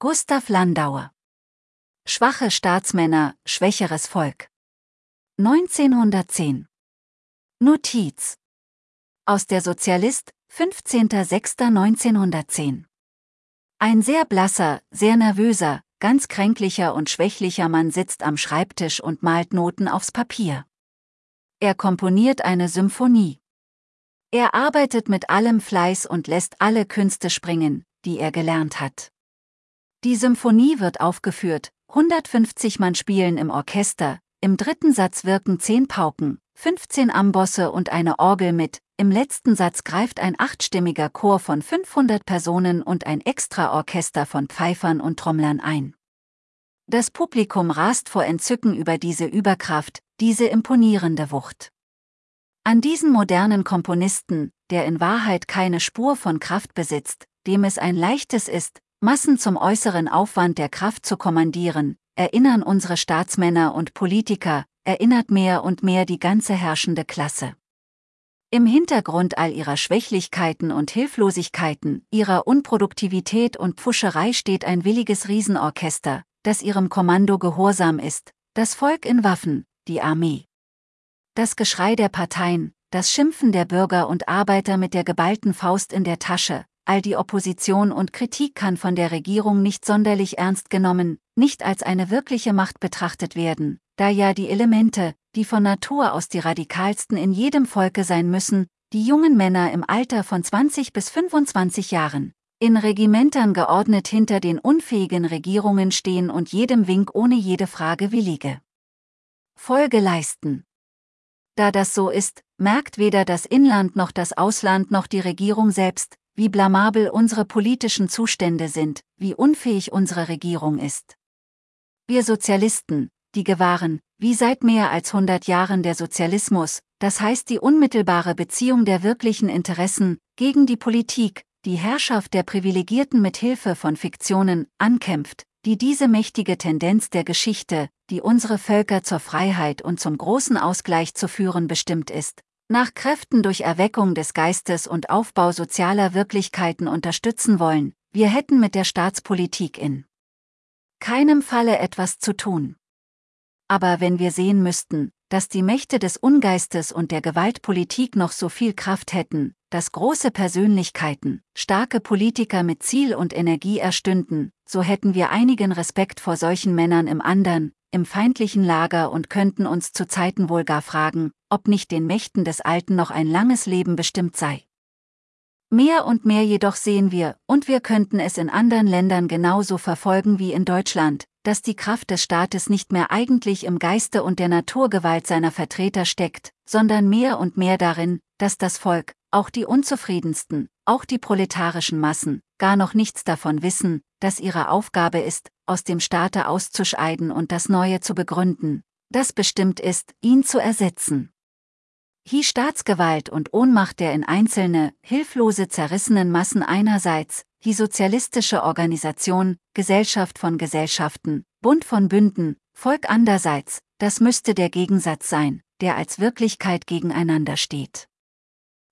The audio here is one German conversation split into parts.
Gustav Landauer. Schwache Staatsmänner, schwächeres Volk. 1910. Notiz. Aus der Sozialist, 15.06.1910. Ein sehr blasser, sehr nervöser, ganz kränklicher und schwächlicher Mann sitzt am Schreibtisch und malt Noten aufs Papier. Er komponiert eine Symphonie. Er arbeitet mit allem Fleiß und lässt alle Künste springen, die er gelernt hat. Die Symphonie wird aufgeführt, 150 Mann spielen im Orchester, im dritten Satz wirken 10 Pauken, 15 Ambosse und eine Orgel mit, im letzten Satz greift ein achtstimmiger Chor von 500 Personen und ein Extraorchester von Pfeifern und Trommlern ein. Das Publikum rast vor Entzücken über diese Überkraft, diese imponierende Wucht. An diesen modernen Komponisten, der in Wahrheit keine Spur von Kraft besitzt, dem es ein leichtes ist, Massen zum äußeren Aufwand der Kraft zu kommandieren, erinnern unsere Staatsmänner und Politiker, erinnert mehr und mehr die ganze herrschende Klasse. Im Hintergrund all ihrer Schwächlichkeiten und Hilflosigkeiten, ihrer Unproduktivität und Pfuscherei steht ein williges Riesenorchester, das ihrem Kommando gehorsam ist, das Volk in Waffen, die Armee. Das Geschrei der Parteien, das Schimpfen der Bürger und Arbeiter mit der geballten Faust in der Tasche, all die Opposition und Kritik kann von der Regierung nicht sonderlich ernst genommen, nicht als eine wirkliche Macht betrachtet werden, da ja die Elemente, die von Natur aus die radikalsten in jedem Volke sein müssen, die jungen Männer im Alter von 20 bis 25 Jahren, in Regimentern geordnet hinter den unfähigen Regierungen stehen und jedem Wink ohne jede Frage willige Folge leisten. Da das so ist, merkt weder das Inland noch das Ausland noch die Regierung selbst, wie blamabel unsere politischen Zustände sind, wie unfähig unsere Regierung ist. Wir Sozialisten, die gewahren, wie seit mehr als 100 Jahren der Sozialismus, das heißt die unmittelbare Beziehung der wirklichen Interessen, gegen die Politik, die Herrschaft der Privilegierten mit Hilfe von Fiktionen, ankämpft, die diese mächtige Tendenz der Geschichte, die unsere Völker zur Freiheit und zum großen Ausgleich zu führen bestimmt ist, nach Kräften durch Erweckung des Geistes und Aufbau sozialer Wirklichkeiten unterstützen wollen, wir hätten mit der Staatspolitik in keinem Falle etwas zu tun. Aber wenn wir sehen müssten, dass die Mächte des Ungeistes und der Gewaltpolitik noch so viel Kraft hätten, dass große Persönlichkeiten, starke Politiker mit Ziel und Energie erstünden, so hätten wir einigen Respekt vor solchen Männern im anderen, im feindlichen Lager und könnten uns zu Zeiten wohl gar fragen, ob nicht den Mächten des Alten noch ein langes Leben bestimmt sei. Mehr und mehr jedoch sehen wir, und wir könnten es in anderen Ländern genauso verfolgen wie in Deutschland, dass die Kraft des Staates nicht mehr eigentlich im Geiste und der Naturgewalt seiner Vertreter steckt, sondern mehr und mehr darin, dass das Volk, auch die unzufriedensten, auch die proletarischen Massen, gar noch nichts davon wissen, dass ihre Aufgabe ist, aus dem Staate auszuscheiden und das Neue zu begründen, das bestimmt ist, ihn zu ersetzen. Hi Staatsgewalt und Ohnmacht der in einzelne, hilflose zerrissenen Massen einerseits, die sozialistische Organisation, Gesellschaft von Gesellschaften, Bund von Bünden, Volk andererseits, das müsste der Gegensatz sein, der als Wirklichkeit gegeneinander steht.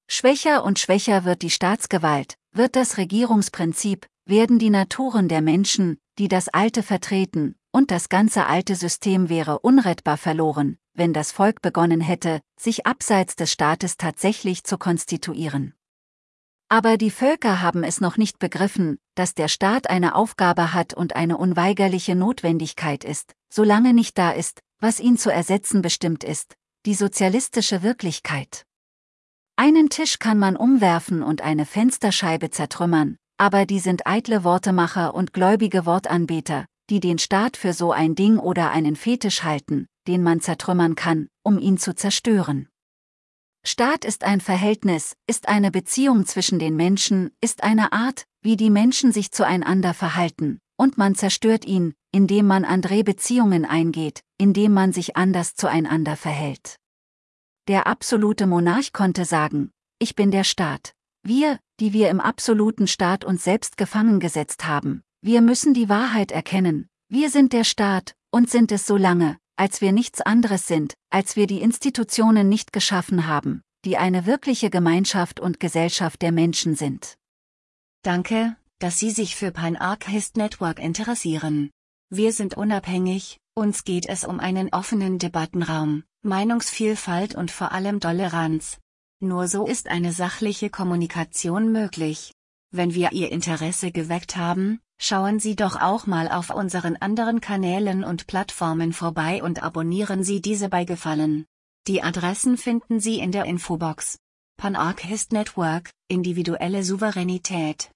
Schwächer und schwächer wird die Staatsgewalt, wird das Regierungsprinzip, werden die Naturen der Menschen, die das Alte vertreten, und das ganze alte System wäre unrettbar verloren, wenn das Volk begonnen hätte, sich abseits des Staates tatsächlich zu konstituieren. Aber die Völker haben es noch nicht begriffen, dass der Staat eine Aufgabe hat und eine unweigerliche Notwendigkeit ist, solange nicht da ist, was ihn zu ersetzen bestimmt ist, die sozialistische Wirklichkeit. Einen Tisch kann man umwerfen und eine Fensterscheibe zertrümmern, aber die sind eitle Wortemacher und gläubige Wortanbeter, die den Staat für so ein Ding oder einen Fetisch halten, den man zertrümmern kann, um ihn zu zerstören. Staat ist ein Verhältnis, ist eine Beziehung zwischen den Menschen, ist eine Art, wie die Menschen sich zueinander verhalten, und man zerstört ihn, indem man andere Beziehungen eingeht, indem man sich anders zueinander verhält. Der absolute Monarch konnte sagen, ich bin der Staat. Wir, die wir im absoluten Staat uns selbst gefangen gesetzt haben, wir müssen die Wahrheit erkennen, wir sind der Staat, und sind es so lange, als wir nichts anderes sind, als wir die Institutionen nicht geschaffen haben, die eine wirkliche Gemeinschaft und Gesellschaft der Menschen sind. Danke, dass Sie sich für Pan-Archist Network interessieren. Wir sind unabhängig, uns geht es um einen offenen Debattenraum, Meinungsvielfalt und vor allem Toleranz. Nur so ist eine sachliche Kommunikation möglich. Wenn wir Ihr Interesse geweckt haben, schauen Sie doch auch mal auf unseren anderen Kanälen und Plattformen vorbei und abonnieren Sie diese bei Gefallen. Die Adressen finden Sie in der Infobox. Pan-Archist Network, individuelle Souveränität.